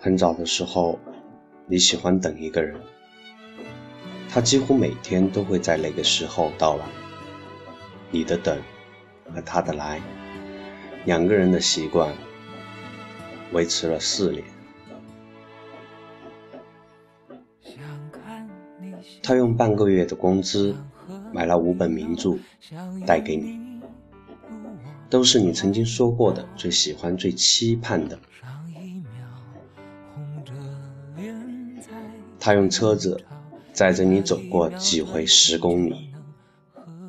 很早的时候，你喜欢等一个人，他几乎每天都会在那个时候到来。你的等和他的来，两个人的习惯维持了四年。他用半个月的工资买了五本名著带给你。都是你曾经说过的最喜欢、最期盼的。他用车子载着你走过几回十公里，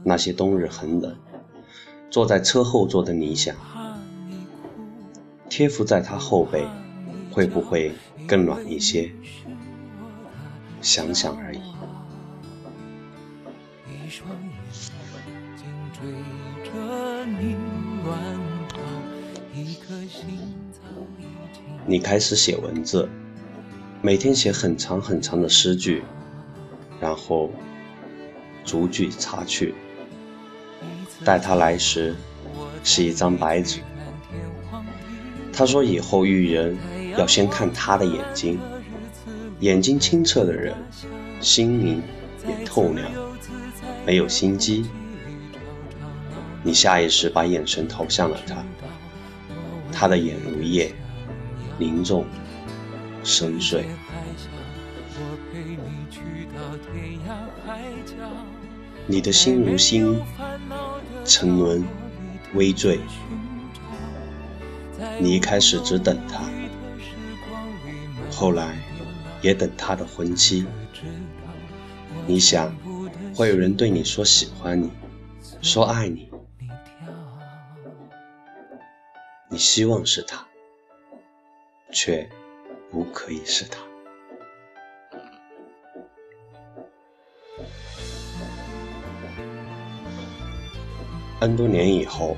那些冬日很冷，坐在车后座的你想，贴伏在他后背会不会更暖一些？想想而已。你开始写文字，每天写很长很长的诗句，然后逐句擦去。待他来时，是一张白纸。他说以后遇人要先看他的眼睛，眼睛清澈的人，心灵也透亮，没有心机。你下意识把眼神投向了他，他的眼如夜，凝重深邃。你的心如星，沉沦微醉。你一开始只等他，后来也等他的婚期。你想，会有人对你说喜欢你，说爱你。你希望是他，却不可以是他。N 多年以后，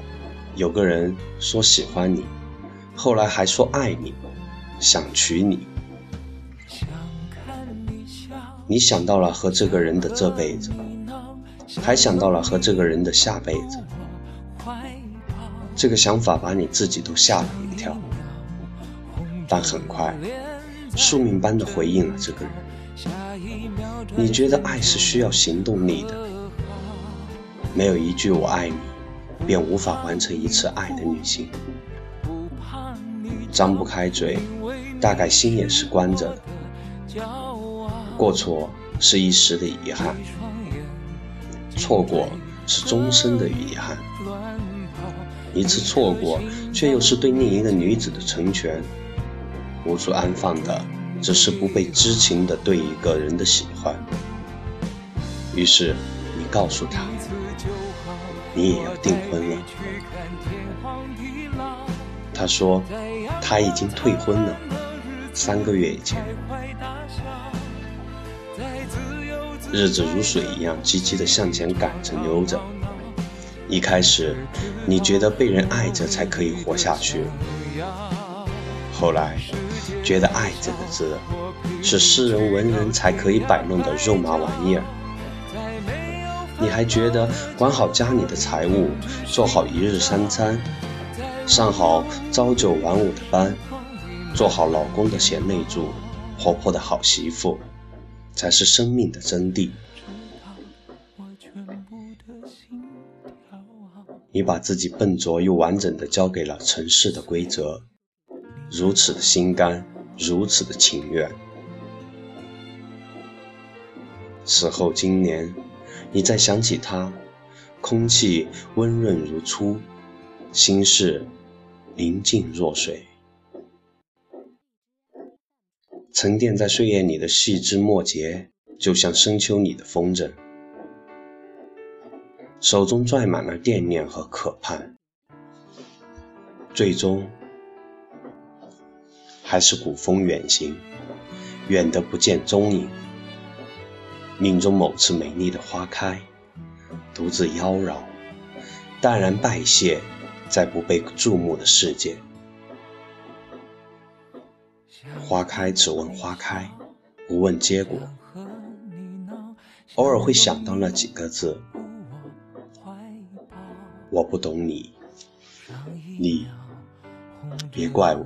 有个人说喜欢你，后来还说爱你，想娶你。你想到了和这个人的这辈子，还想到了和这个人的下辈子。这个想法把你自己都吓了一跳，但很快，宿命般的回应了这个人。你觉得爱是需要行动力的，没有一句“我爱你”，便无法完成一次爱的旅行。张不开嘴，大概心也是关着的。过错是一时的遗憾，错过是终身的遗憾。一次错过，却又是对另一个女子的成全，无处安放的只是不被知情的对一个人的喜欢。于是，你告诉他，你也要订婚了。他说，他已经退婚了，三个月以前。日子如水一样积极的向前赶着流着。一开始，你觉得被人爱着才可以活下去，后来，觉得“爱”这个字是诗人文人才可以摆弄的肉麻玩意儿。你还觉得管好家里的财务，做好一日三餐，上好朝九晚五的班，做好老公的贤内助，活泼的好媳妇，才是生命的真谛。你把自己笨拙又完整的交给了城市的规则，如此的心甘，如此的情愿。此后今年，你再想起他，空气温润如初，心事宁静若水，沉淀在岁月里的细枝末节，就像深秋里的风筝。手中拽满了惦念和渴盼，最终还是古风远行，远得不见踪影。命中某次美丽的花开，独自妖娆，淡然拜谢在不被注目的世界。花开只问花开，不问结果。偶尔会想到那几个字。我不懂你，你别怪我。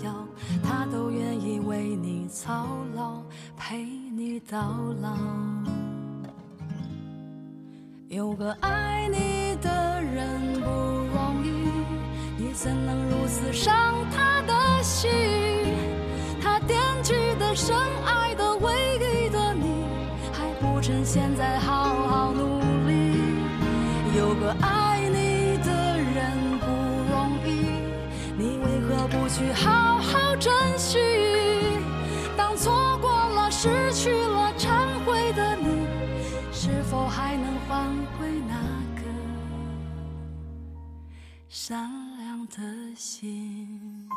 耀，到老。有个爱你的人不容易，你怎能如此伤他的心？他惦记的、深爱的、唯一的你，还不趁现在好好努力。有个爱你的人不容易，你为何。不去好好珍惜，否还能换回那颗善良的心？